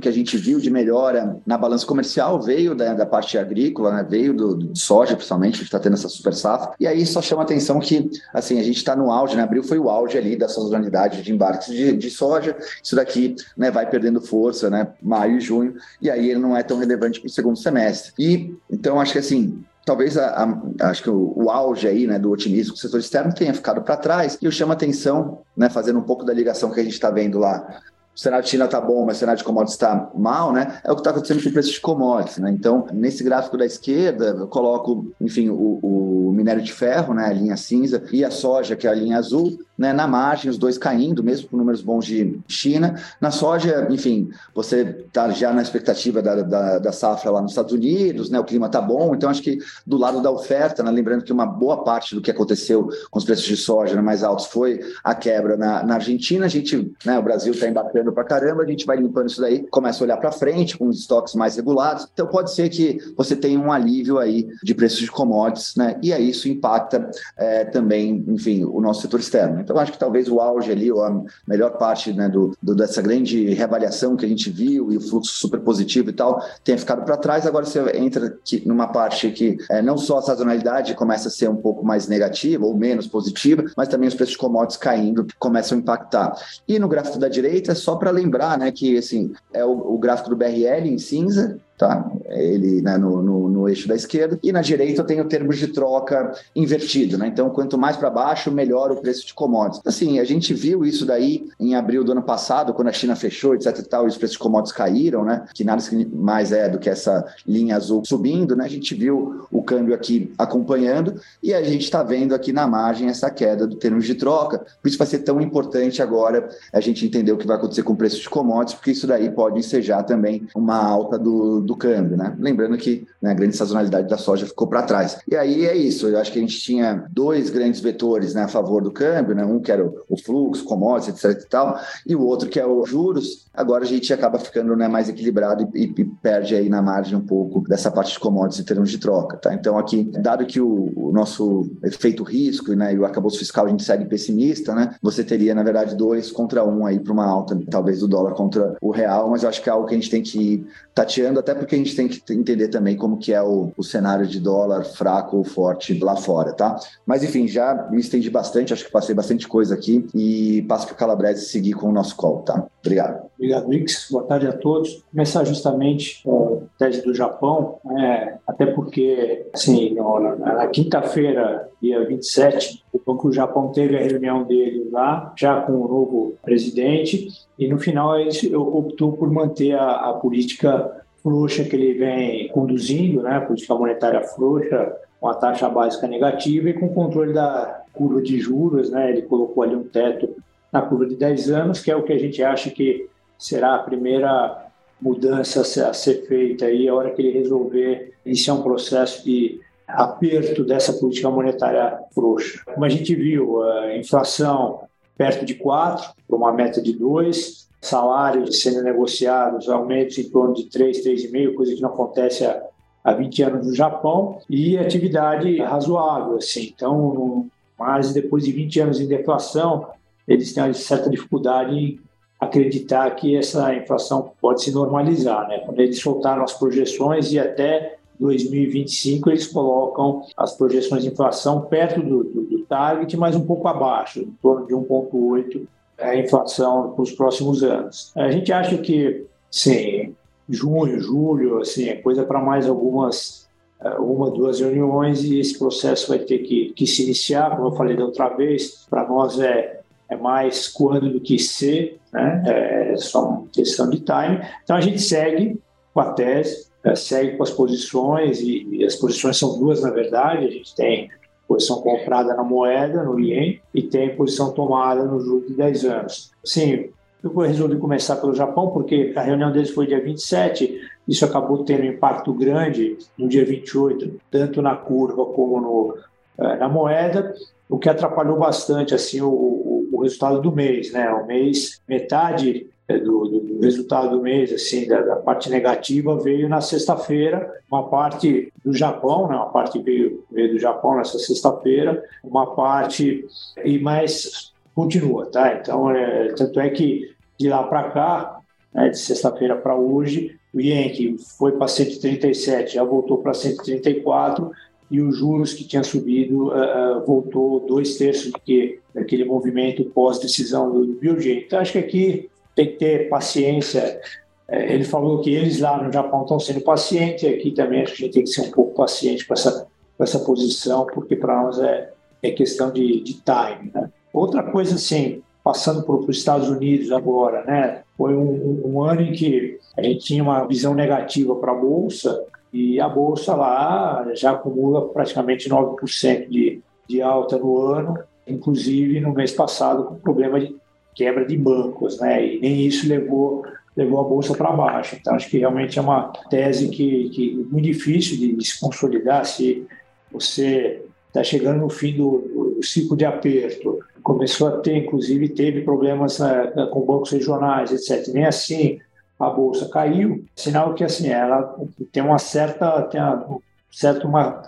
que a gente viu de melhora na balança comercial veio da, da parte agrícola, né? veio do, do soja, principalmente, gente está tendo essa super safra. E aí só chama atenção que assim a gente está no auge, né? Abril foi o auge ali da sazonalidade de embarques de, de soja. Isso daqui né, vai perdendo força, né? Maio e junho, e aí ele não é tão relevante para o segundo semestre. E então acho que assim talvez a, a, acho que o, o, auge aí, né, do otimismo do setor externo tenha ficado para trás e eu chamo a atenção, né, fazendo um pouco da ligação que a gente está vendo lá o cenário de China está bom, mas o cenário de commodities está mal, né? É o que está acontecendo com o preço de commodities, né? Então, nesse gráfico da esquerda, eu coloco, enfim, o, o minério de ferro, né? A linha cinza, e a soja, que é a linha azul, né, na margem, os dois caindo, mesmo com números bons de China. Na soja, enfim, você está já na expectativa da, da, da, safra lá nos Estados Unidos, né, o clima está bom, então acho que do lado da oferta, né, lembrando que uma boa parte do que aconteceu com os preços de soja né, mais altos foi a quebra na, na Argentina, a gente, né, o Brasil está embarcando para caramba, a gente vai limpando isso daí, começa a olhar para frente com os estoques mais regulados, então pode ser que você tenha um alívio aí de preços de commodities, né, e aí isso impacta é, também, enfim, o nosso setor externo. Então, acho que talvez o auge ali, ou a melhor parte né, do, do, dessa grande reavaliação que a gente viu e o fluxo super positivo e tal, tenha ficado para trás. Agora você entra aqui numa parte que é, não só a sazonalidade começa a ser um pouco mais negativa ou menos positiva, mas também os preços de commodities caindo começam a impactar. E no gráfico da direita, só para lembrar né, que assim, é o, o gráfico do BRL em cinza, tá? Ele né, no, no, no, eixo da esquerda. E na direita eu tenho termos de troca invertido, né? Então, quanto mais para baixo, melhor o preço de commodities. Assim, a gente viu isso daí em abril do ano passado, quando a China fechou, etc e tal, e os preços de commodities caíram, né? Que nada mais é do que essa linha azul subindo, né? A gente viu o câmbio aqui acompanhando e a gente está vendo aqui na margem essa queda do termos de troca. Por isso vai ser tão importante agora a gente entender o que vai acontecer com o preço de commodities, porque isso daí pode ensejar também uma alta do, do câmbio, né? Lembrando que né, a grande sazonalidade da soja ficou para trás. E aí é isso, eu acho que a gente tinha dois grandes vetores né, a favor do câmbio, né? Um que era o, fluxo, commodities, etc e tal, e o outro que é o juros. Agora a gente acaba ficando né, mais equilibrado e, e, perde aí na margem um pouco dessa parte de commodities em termos de troca, tá? Então aqui, dado que o, o nosso efeito risco né, e o arcabouço fiscal a gente segue pessimista, né? Você teria, na verdade, dois contra um aí para uma alta, talvez do dólar contra o real, mas eu acho que é algo que a gente tem que ir tateando, até porque a gente tem que entender também como que é o, o cenário de dólar fraco ou forte lá fora, tá? Mas enfim, já me estendi bastante, acho que passei bastante coisa aqui e passo para o Calabrese seguir com o nosso call, tá? Obrigado. Obrigado, Wix. Boa tarde a todos. Começar justamente com a tese do Japão, né? até porque, assim, na quinta-feira, dia 27, o Banco do Japão teve a reunião dele lá, já com o novo presidente, e no final ele optou por manter a, a política frouxa que ele vem conduzindo, né, política monetária frouxa, com a taxa básica negativa e com o controle da curva de juros, né, ele colocou ali um teto na curva de 10 anos, que é o que a gente acha que será a primeira mudança a ser feita aí, a hora que ele resolver iniciar um processo de aperto dessa política monetária frouxa. Como a gente viu, a inflação perto de 4, para uma meta de 2, salários sendo negociados, aumentos em torno de 3, 3,5, coisa que não acontece há, há 20 anos no Japão, e atividade razoável. Assim. Então, mas depois de 20 anos em deflação, eles têm uma certa dificuldade em acreditar que essa inflação pode se normalizar. Né? Quando eles soltaram as projeções e até 2025 eles colocam as projeções de inflação perto do, do, do target, mas um pouco abaixo, em torno de 1,8 a inflação para os próximos anos. A gente acha que, sim, junho, julho, assim, é coisa para mais algumas, eh, uma, duas reuniões e esse processo vai ter que, que se iniciar, como eu falei da outra vez, para nós é, é mais quando do que ser, né? é só uma questão de time. Então a gente segue com a tese, é, segue com as posições e, e as posições são duas na verdade, a gente tem posição comprada na moeda, no ien, e tem posição tomada no juro de 10 anos. Sim, eu resolvi começar pelo Japão porque a reunião deles foi dia 27, isso acabou tendo um impacto grande no dia 28, tanto na curva como no, é, na moeda, o que atrapalhou bastante assim o, o, o resultado do mês, né? O mês metade do, do, resultado do mês, assim, da, da parte negativa veio na sexta-feira, uma parte do Japão, né? Uma parte veio, veio do Japão nessa sexta-feira, uma parte e mais continua, tá? Então, é, tanto é que de lá para cá, né, de sexta-feira para hoje, o Yankee foi para 137, já voltou para 134 e os juros que tinha subido uh, voltou dois terços do que daquele movimento pós-decisão do, do BioG. Então, acho que aqui tem que ter paciência. É, ele falou que eles lá no Japão estão sendo pacientes, aqui também acho que a gente tem que ser um pouco paciente com essa, com essa posição, porque para nós é, é questão de, de time. Né? Outra coisa, assim, passando para os Estados Unidos agora, né? Foi um, um, ano em que a gente tinha uma visão negativa para a Bolsa e a Bolsa lá já acumula praticamente 9% de, de alta no ano, inclusive no mês passado com problema de quebra de bancos, né? E nem isso levou levou a bolsa para baixo. Então acho que realmente é uma tese que, que é muito difícil de, de se consolidar se você está chegando no fim do, do, ciclo de aperto. Começou a ter, inclusive, teve problemas né, com bancos regionais, etc. Nem assim a bolsa caiu, sinal que assim ela tem uma certa tem uma, certa uma,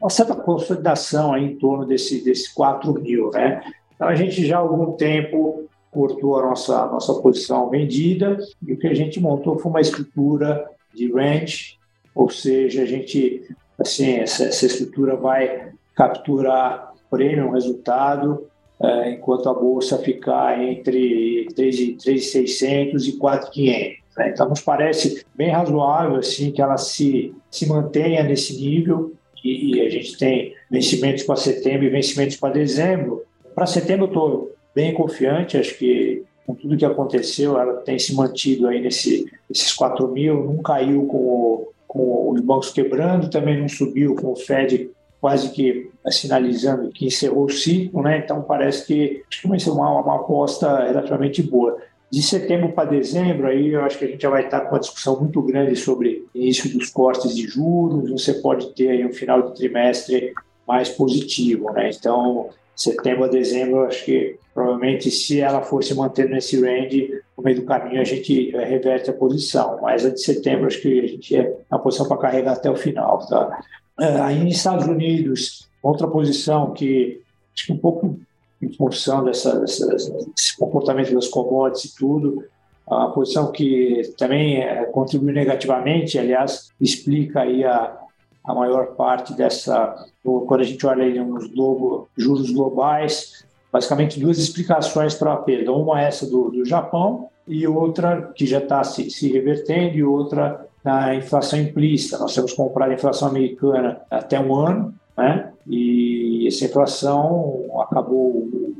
uma certa consolidação aí em torno desse desse 4 mil, né? Então a gente já há algum tempo cortou a nossa, a nossa posição vendida e o que a gente montou foi uma estrutura de range, ou seja, a gente, assim, essa, essa estrutura vai capturar prêmio, resultado, é, enquanto a bolsa ficar entre 3.600 e 4.500. Né? Então, nos parece bem razoável assim que ela se, se mantenha nesse nível e, e a gente tem vencimentos para setembro e vencimentos para dezembro. Para setembro, eu estou bem confiante, acho que com tudo que aconteceu, ela tem se mantido aí nesse, nesses 4 mil, não caiu com, o, com os bancos quebrando, também não subiu com o Fed quase que sinalizando que encerrou o ciclo, né? Então parece que acho que vai ser uma, uma aposta relativamente boa. De setembro para dezembro, aí eu acho que a gente já vai estar com uma discussão muito grande sobre início dos cortes de juros. Você pode ter aí um final de trimestre mais positivo, né? Então setembro a dezembro, acho que provavelmente se ela for se manter nesse range, no meio do caminho a gente eh, reverte a posição. Mas a de setembro, acho que a gente é na posição para carregar até o final. Tá? Eh, aí nos Estados Unidos, outra posição que acho que um pouco em função dessa, dessa, desse comportamento das commodities e tudo, a posição que também eh, contribui negativamente, aliás, explica aí a, a maior parte dessa, quando a gente olha nos globo, juros globais, basicamente duas explicações para a perda. Uma é essa do, do Japão e outra que já está se, se revertendo e outra na inflação implícita. Nós temos comprado a inflação americana até um ano, né? E essa inflação acabou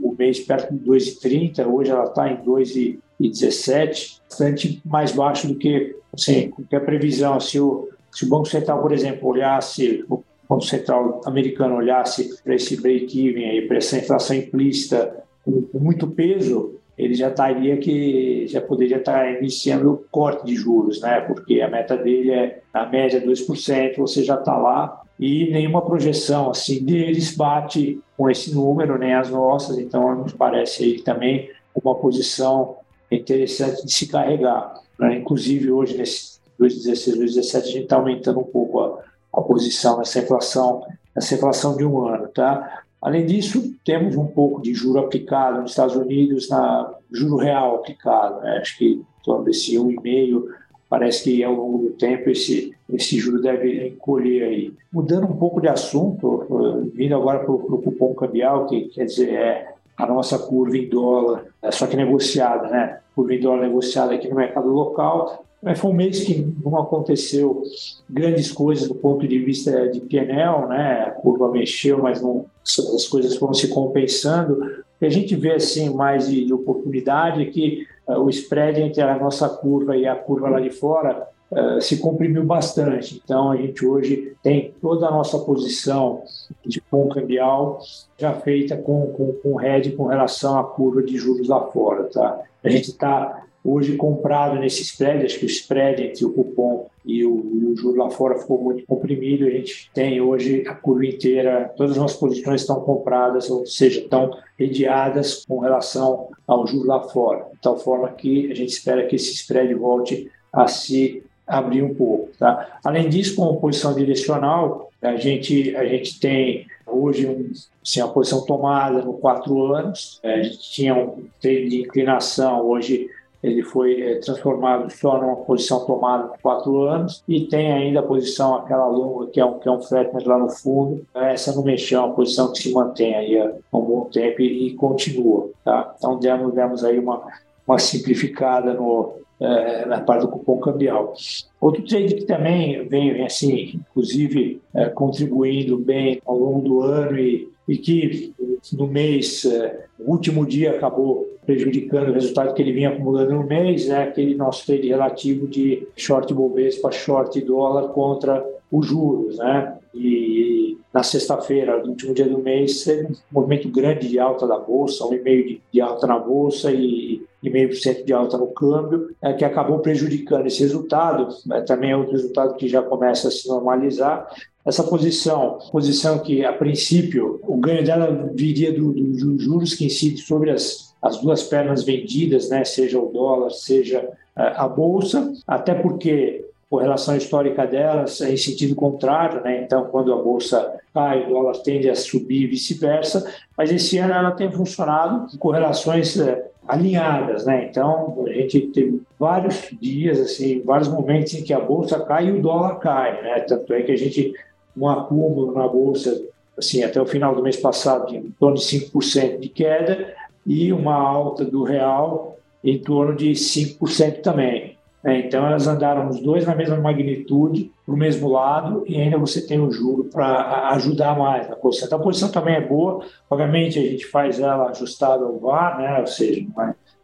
o mês perto de 2,30, hoje ela está em 2,17, bastante mais baixo do que assim, qualquer previsão. Se o, se o Banco Central, por exemplo, olhasse, o Banco Central americano olhasse para esse break-even, aí, para essa inflação implícita com, muito peso, ele já estaria que já poderia estar iniciando o corte de juros, né? Porque a meta dele é na média 2%, você já está lá e nenhuma projeção assim deles bate com esse número, nem as nossas, então nos parece aí também uma posição interessante de se carregar. Né? Inclusive hoje nesse 2016, 2017, a gente está aumentando um pouco a, a posição nessa inflação, nessa inflação de um ano. Tá? Além disso, temos um pouco de juro aplicado nos Estados Unidos, na juro real aplicado. Né? Acho que em torno desse 1,5%, parece que ao longo do tempo esse, esse juro deve encolher aí. Mudando um pouco de assunto, vindo agora para o cupom cambial, que quer dizer é a nossa curva em dólar, só que negociada, né? Curva em dólar negociada aqui no mercado local, mas foi um mês que não aconteceu grandes coisas do ponto de vista de PNL, né? A curva mexeu, mas não, as coisas foram se compensando. O que a gente vê assim mais de, de oportunidade é que uh, o spread entre a nossa curva e a curva lá de fora uh, se comprimiu bastante. Então a gente hoje tem toda a nossa posição de pão cambial já feita com, com, com head com relação à curva de juros lá fora, tá? A gente está hoje comprado nesse spread, acho que o spread entre o cupom e o, e o juro lá fora ficou muito comprimido. A gente tem hoje a curva inteira, todas as nossas posições estão compradas, ou seja, estão redeadas com relação ao juro lá fora, de tal forma que a gente espera que esse spread volte a se abrir um pouco. Tá? Além disso, com a posição direcional, a gente, a gente tem hoje um, assim, a posição tomada no quatro anos, a gente tinha um trade de inclinação, hoje ele foi é, transformado só numa posição tomada por quatro anos e tem ainda a posição aquela longa que é um que é um flatness lá no fundo essa não mexeu é uma posição que se mantém aí há um bom tempo e, e continua tá então demos demos aí uma uma simplificada no é, na parte do cupom cambial. Outro trade que também vem, assim, inclusive, é, contribuindo bem ao longo do ano e, e que no mês, é, o último dia acabou prejudicando o resultado que ele vinha acumulando no mês, é aquele nosso trade relativo de short Bovespa, short dólar contra os juros, né? E na sexta-feira, no último dia do mês, um movimento grande de alta da bolsa, um e meio de, de alta na bolsa e e meio por cento de alta no câmbio, é, que acabou prejudicando esse resultado. Também é outro resultado que já começa a se normalizar. Essa posição, posição que a princípio o ganho dela viria dos do juros que incidem sobre as, as duas pernas vendidas, né, seja o dólar, seja é, a bolsa, até porque correlação histórica delas é em sentido contrário, né? Então, quando a bolsa cai, o dólar tende a subir e vice-versa. Mas esse ano ela tem funcionado com correlações é, alinhadas, né? Então, a gente teve vários dias, assim, vários momentos em que a bolsa cai e o dólar cai, né? Tanto é que a gente um acúmulo na bolsa, assim, até o final do mês passado, em torno de 5% de queda e uma alta do real em torno de 5% também. É, então, elas andaram os dois na mesma magnitude, para o mesmo lado, e ainda você tem o juro para ajudar mais na posição. Então, a posição também é boa. Obviamente, a gente faz ela ajustada ao VAR, né? ou seja,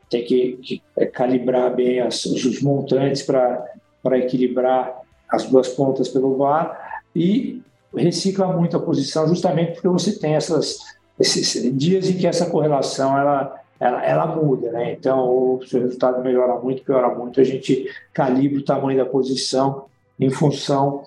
tem que, que é, calibrar bem as, os montantes para equilibrar as duas pontas pelo VAR e recicla muito a posição justamente porque você tem essas, esses dias em que essa correlação ela ela, ela muda, né? Então, se o resultado melhora muito, piora muito, a gente calibra o tamanho da posição em função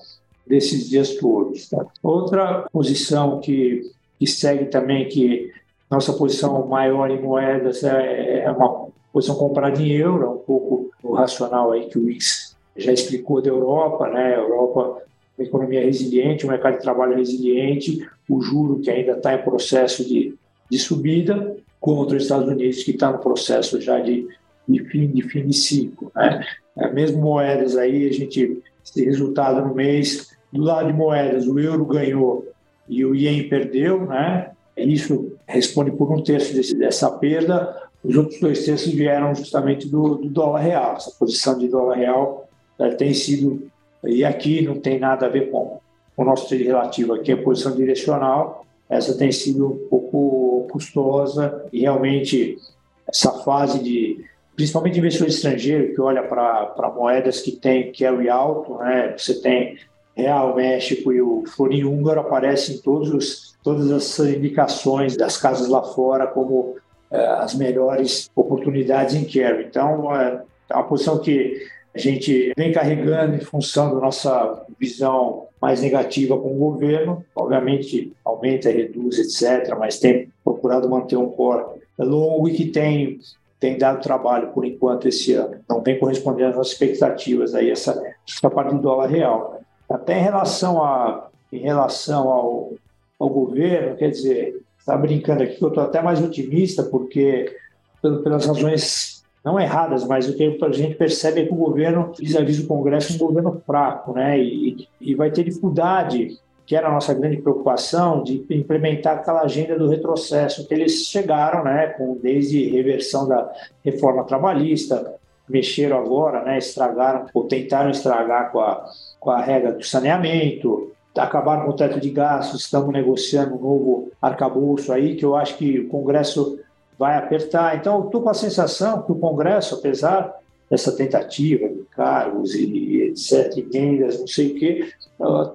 desses dias todos. Tá? Outra posição que, que segue também, que nossa posição maior em moedas é, é uma posição comprada em euro, é um pouco o racional aí que o Wix já explicou da Europa, né? A Europa uma economia resiliente, um mercado de trabalho resiliente, o juro que ainda está em processo de, de subida, contra os Estados Unidos, que está no processo já de, de, fim, de fim de ciclo. Né? É, mesmo moedas aí, a gente, esse resultado no mês, do lado de moedas, o euro ganhou e o ien perdeu, né? Isso responde por um terço desse, dessa perda. Os outros dois terços vieram justamente do, do dólar real. Essa posição de dólar real tem sido, e aqui não tem nada a ver com o nosso trade relativo, aqui é posição direcional, essa tem sido um pouco custosa e realmente essa fase de principalmente investidor estrangeiro que olha para moedas que tem carry alto, né? Você tem real México e o florim húngaro aparecem em todos os, todas as indicações das casas lá fora como é, as melhores oportunidades em carry. Então, é, é uma posição que a gente vem carregando em função da nossa visão mais negativa com o governo. Obviamente, aumenta, reduz, etc., mas tem procurado manter um core longo e que tem, tem dado trabalho por enquanto esse ano. Não vem correspondendo às nossas expectativas, aí essa, essa parte do dólar real. Até em relação, a, em relação ao, ao governo, quer dizer, está brincando aqui que eu estou até mais otimista, porque pelas razões não erradas, mas o que a gente percebe é que o governo, vis-à-vis do Congresso, é um governo fraco, né? E, e vai ter dificuldade, que era a nossa grande preocupação, de implementar aquela agenda do retrocesso que eles chegaram, né? Com, desde reversão da reforma trabalhista, mexeram agora, né? Estragaram, ou tentaram estragar com a, com a regra do saneamento, acabaram com o teto de gastos, estamos negociando um novo arcabouço aí, que eu acho que o Congresso vai apertar. Então, estou com a sensação que o Congresso, apesar dessa tentativa de cargos e etc., emendas, não sei o quê,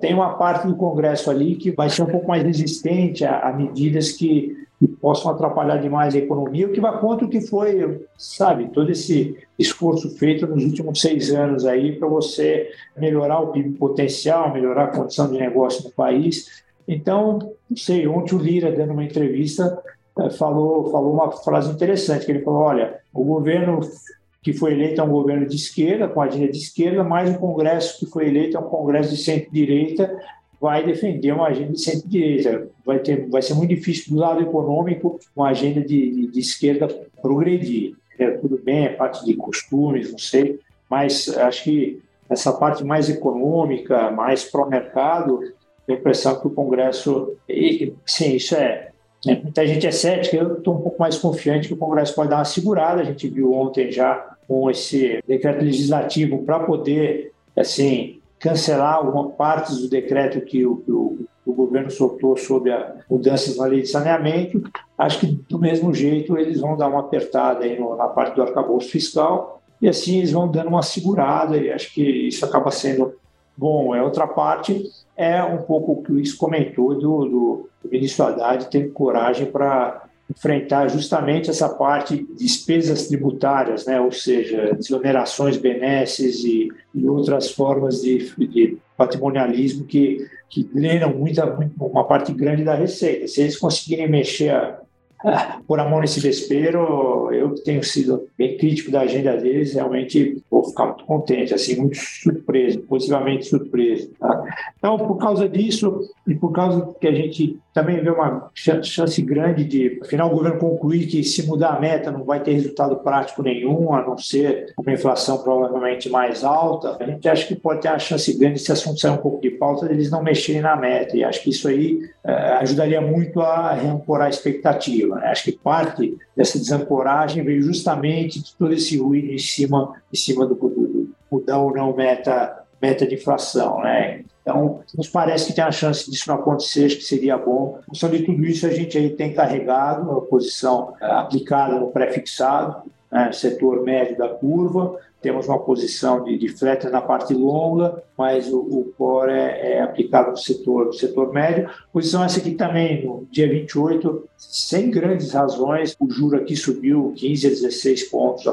tem uma parte do Congresso ali que vai ser um pouco mais resistente a, a medidas que que possam atrapalhar demais a economia, o que vai contra o que foi, sabe, todo esse esforço feito nos últimos seis anos aí para você melhorar o PIB potencial, melhorar a condição de negócio no país. Então, não sei, ontem o Lira, dando uma entrevista, falou, falou uma frase interessante, que ele falou, olha, o governo que foi eleito é um governo de esquerda, com a agenda de esquerda, mas o Congresso que foi eleito é um Congresso de centro-direita, vai defender uma agenda de centro-direita. Vai, ter, vai ser muito difícil, do lado econômico, uma agenda de, de, de esquerda progredir. É, tudo bem, é parte de costumes, não sei, mas acho que essa parte mais econômica, mais pró-mercado, a impressão que o Congresso. E, sim, isso é. Né, muita gente é cética, eu estou um pouco mais confiante que o Congresso pode dar uma segurada. A gente viu ontem já com esse decreto legislativo para poder assim cancelar algumas partes do decreto que o, que o, o governo soltou sobre a mudanças na lei de saneamento. Acho que do mesmo jeito eles vão dar uma apertada no, na parte do arcabouço fiscal e assim eles vão dando uma segurada e acho que isso acaba sendo bom. É outra parte é um pouco o que o Luiz comentou do, do, ministro Haddad ter coragem para enfrentar justamente essa parte de despesas tributárias, né? ou seja, desonerações, benesses e, e outras formas de, de patrimonialismo que, que drenam muita, uma parte grande da receita. Se eles conseguirem mexer por a mão nesse vespeiro, eu tenho sido bem crítico da agenda deles, realmente vou ficar muito contente, assim, muito surpreso, positivamente surpreso. Tá? Então, por causa disso e por causa que a gente também vê uma chance grande de, afinal, o governo concluir que se mudar a meta não vai ter resultado prático nenhum, a não ser uma inflação provavelmente mais alta, a gente acha que pode ter uma chance grande, se assunto sair um pouco de pauta, eles não mexerem na meta. E acho que isso aí é, ajudaria muito a reancorar a expectativa. Né? Acho que parte dessa desancoragem veio justamente de todo esse ruído em cima, em cima do, do mudar ou não meta, meta de inflação. Né? Então, nos parece que tem a chance disso não acontecer, que seria bom. Em função de tudo isso, a gente aí tem carregado a posição aplicada no pré-fixado, né, setor médio da curva, temos uma posição de, de frete na parte longa, mas o, o core é, é, aplicado no setor, no setor médio. Posição essa aqui também, no dia 28, sem grandes razões, o juro aqui subiu 15 a 16 pontos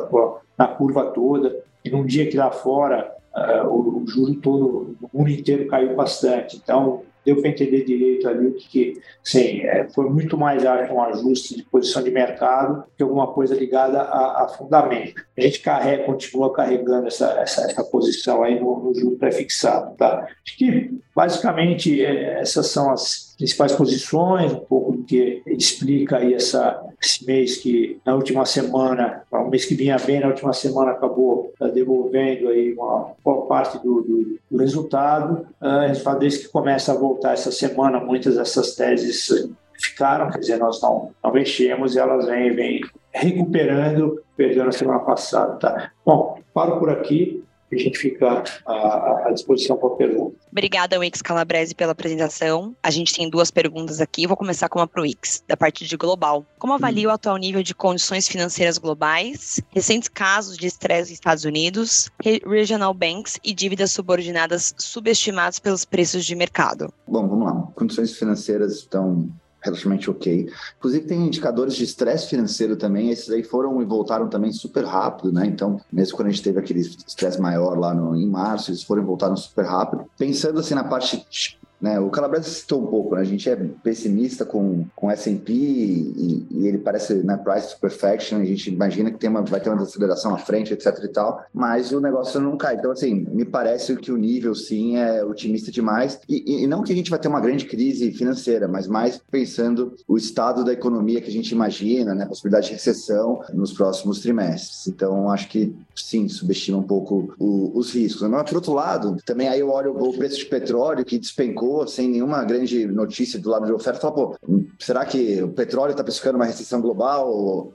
na curva toda, e num dia que lá fora uh, o, o juro todo, no mundo inteiro caiu bastante. Então, deu para entender direito ali que, sim, é, foi muito mais um ajuste de posição de mercado que alguma coisa ligada a, a fundamento. A gente carrega, continua carregando essa, essa, essa posição aí no, no juro pré-fixado, tá? Acho que, basicamente, é, essas são as principais posições, um pouco do que explica aí essa, esse mês que na última semana, o mês que vinha bem, na última semana acabou tá devolvendo aí uma boa parte do, do, do resultado. Uh, resultado desse que começa a voltar essa semana, muitas dessas teses ficaram, quer dizer, nós não, não mexemos e elas vêm, vêm recuperando, perdeu na semana passada. Tá? Bom, paro por aqui a gente fica à, à disposição para pergunta. Obrigada, Wix Calabrese, pela apresentação. A gente tem duas perguntas aqui. vou começar com uma para o Wix, da parte de global. Como avalia hum. o atual nível de condições financeiras globais, recentes casos de estresse nos Estados Unidos, regional banks e dívidas subordinadas subestimadas pelos preços de mercado? Bom, vamos lá. Condições financeiras estão relativamente ok. Inclusive tem indicadores de estresse financeiro também, esses aí foram e voltaram também super rápido, né? Então, mesmo quando a gente teve aquele estresse maior lá no, em março, eles foram e voltaram super rápido. Pensando assim na parte né? O Calabrese citou um pouco, né? a gente é pessimista com, com S&P e, e, ele parece né, price to perfection, a gente imagina que tem uma, vai ter uma desaceleração à frente, etc e tal, mas o negócio não cai. Então, assim, me parece que o nível, sim, é otimista demais e, e não que a gente vai ter uma grande crise financeira, mas mais pensando o estado da economia que a gente imagina, né? Possibilidade de recessão nos próximos trimestres. Então, acho que, sim, subestima um pouco o, os riscos. Mas, por outro lado, também aí eu olho o preço de petróleo que despencou sem nenhuma grande notícia do lado de oferta, fala, pô, será que o petróleo está precificando uma recessão global,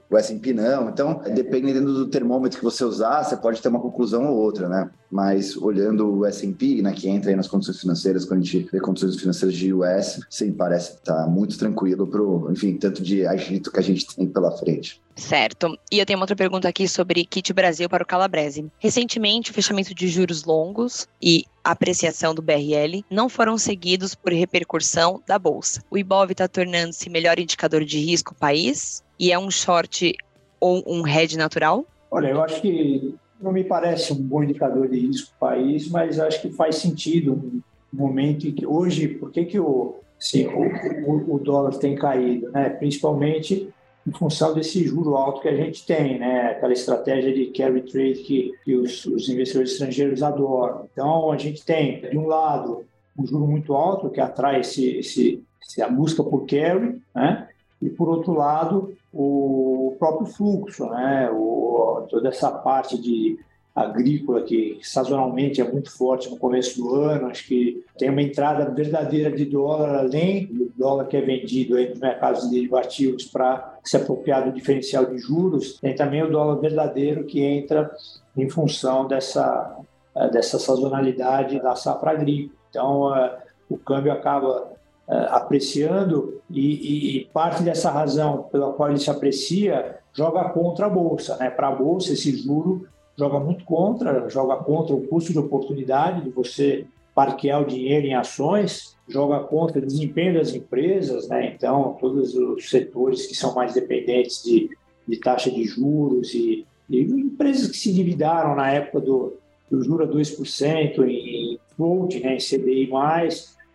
o S&P não? Então, dependendo do termômetro que você usar, você pode ter uma conclusão ou outra, né? Mas olhando o S&P, né, que entra aí nas condições financeiras, quando a gente vê condições financeiras de US, sim, parece estar tá muito tranquilo pro, enfim, tanto de agito que a gente tem pela frente. Certo. E eu tenho uma outra pergunta aqui sobre kit Brasil para o Calabrese. Recentemente, o fechamento de juros longos e a apreciação do BRL não foram seguidos por repercussão da bolsa. O Ibov está tornando-se melhor indicador de risco país e é um short ou um hedge natural? Olha, eu acho que não me parece um bom indicador de risco país, mas acho que faz sentido no momento em que hoje, por que, que o, assim, o, o, dólar tem caído, né? Principalmente em função desse juro alto que a gente tem, né? Aquela estratégia de carry trade que, que os, os investidores estrangeiros adoram. Então, a gente tem, de um lado, um juro muito alto que atrai esse, esse, a busca por carry, né? E, por outro lado, o próprio fluxo, né? O, toda essa parte de agrícola que sazonalmente é muito forte no começo do ano, acho que tem uma entrada verdadeira de dólar além do dólar que é vendido aí nos mercados derivativos para se apropriar do diferencial de juros, tem também o dólar verdadeiro que entra em função dessa dessa sazonalidade da safra agrícola. Então, eh, o câmbio acaba apreciando e, e, parte dessa razão pela qual ele se aprecia joga contra a bolsa, né? Para a bolsa esse juro joga muito contra, joga contra o custo de oportunidade de você parquear o dinheiro em ações, joga contra o desempenho das empresas, né? Então, todos os setores que são mais dependentes de, de taxa de juros e, e, empresas que se endividaram na época do, do juro a 2% em float, né, em CDI+.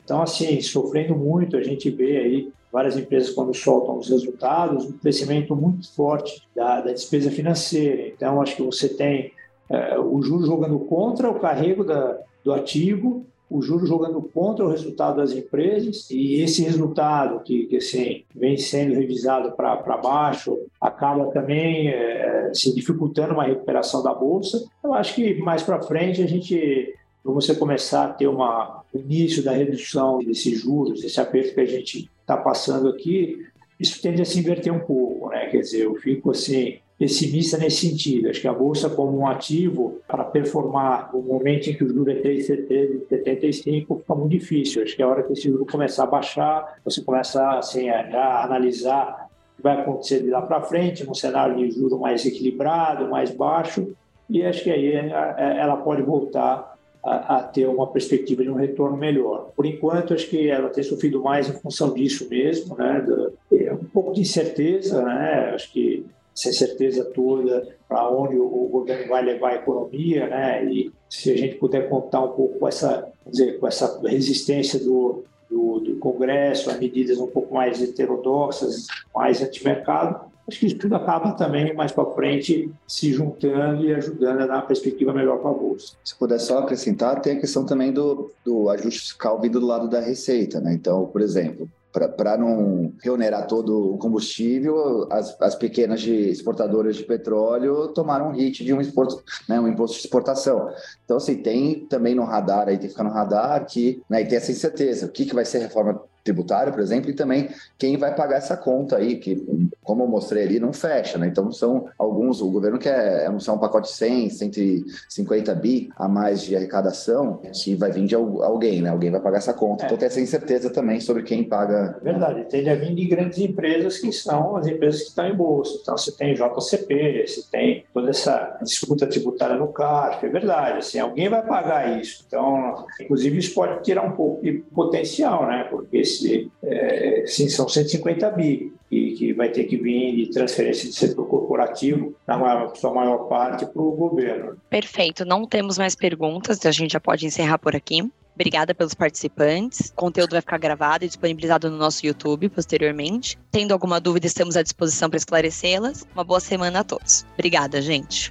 Então, assim, sofrendo muito, a gente vê aí várias empresas, quando soltam os resultados, um crescimento muito forte da, da despesa financeira. Então, acho que você tem é, o juro jogando contra o carrego da, do ativo, o juro jogando contra o resultado das empresas e esse resultado que, que assim, vem sendo revisado para baixo acaba também é, se dificultando uma recuperação da bolsa. Eu acho que mais para frente a gente você começar a ter uma, o início da redução desses juros, esse aperto que a gente está passando aqui, isso tende a se inverter um pouco, né? Quer dizer, eu fico assim pessimista nesse sentido. Acho que a bolsa como um ativo para performar no momento em que o juro é 3,75 fica muito difícil. Acho que é a hora que esse juro começar a baixar, você começa assim, a, analisar o que vai acontecer de lá para frente, num cenário de juro mais equilibrado, mais baixo, e acho que aí ela pode voltar a, a, ter uma perspectiva de um retorno melhor. Por enquanto, acho que ela tem sofrido mais em função disso mesmo, né? Do, é um pouco de incerteza, né? Acho que sem certeza toda para onde o governo vai levar a economia, né? E se a gente puder contar um pouco com essa, dizer, com essa resistência do, do, do Congresso a medidas um pouco mais heterodoxas, mais antimercado, acho que isso tudo acaba também mais para frente se juntando e ajudando a dar uma perspectiva melhor para a bolsa. Se puder só acrescentar, tem a questão também do, do ajuste fiscal vindo do lado da receita, né? Então, por exemplo, para não reonerar todo o combustível, as, as pequenas de exportadoras de petróleo tomaram um hit de um, exporto, né, um imposto de exportação. Então, assim, tem também no radar, aí tem que ficar no radar, que, né, e tem essa incerteza, o que, que vai ser reforma tributária, por exemplo, e também quem vai pagar essa conta aí, que, como eu mostrei ali, não fecha, né? Então, são alguns, o governo quer anunciar um pacote de 100, 150 bi a mais de arrecadação, que vai vir de alguém, né? Alguém vai pagar essa conta. É. Então, tem essa incerteza também sobre quem paga. Verdade, tende a vir de grandes empresas que são as empresas que estão em bolsa. Então, você tem JCP, você tem toda essa disputa tributária no CARF, é verdade, assim, alguém vai pagar isso. Então, inclusive, isso pode tirar um pouco de potencial, né? Porque esse, é, sim, são 150 bi e que vai ter que vir de transferência de setor corporativo, na maior, sua maior parte, para o governo. Perfeito. Não temos mais perguntas, a gente já pode encerrar por aqui. Obrigada pelos participantes. O conteúdo vai ficar gravado e disponibilizado no nosso YouTube posteriormente. Tendo alguma dúvida, estamos à disposição para esclarecê-las. Uma boa semana a todos. Obrigada, gente.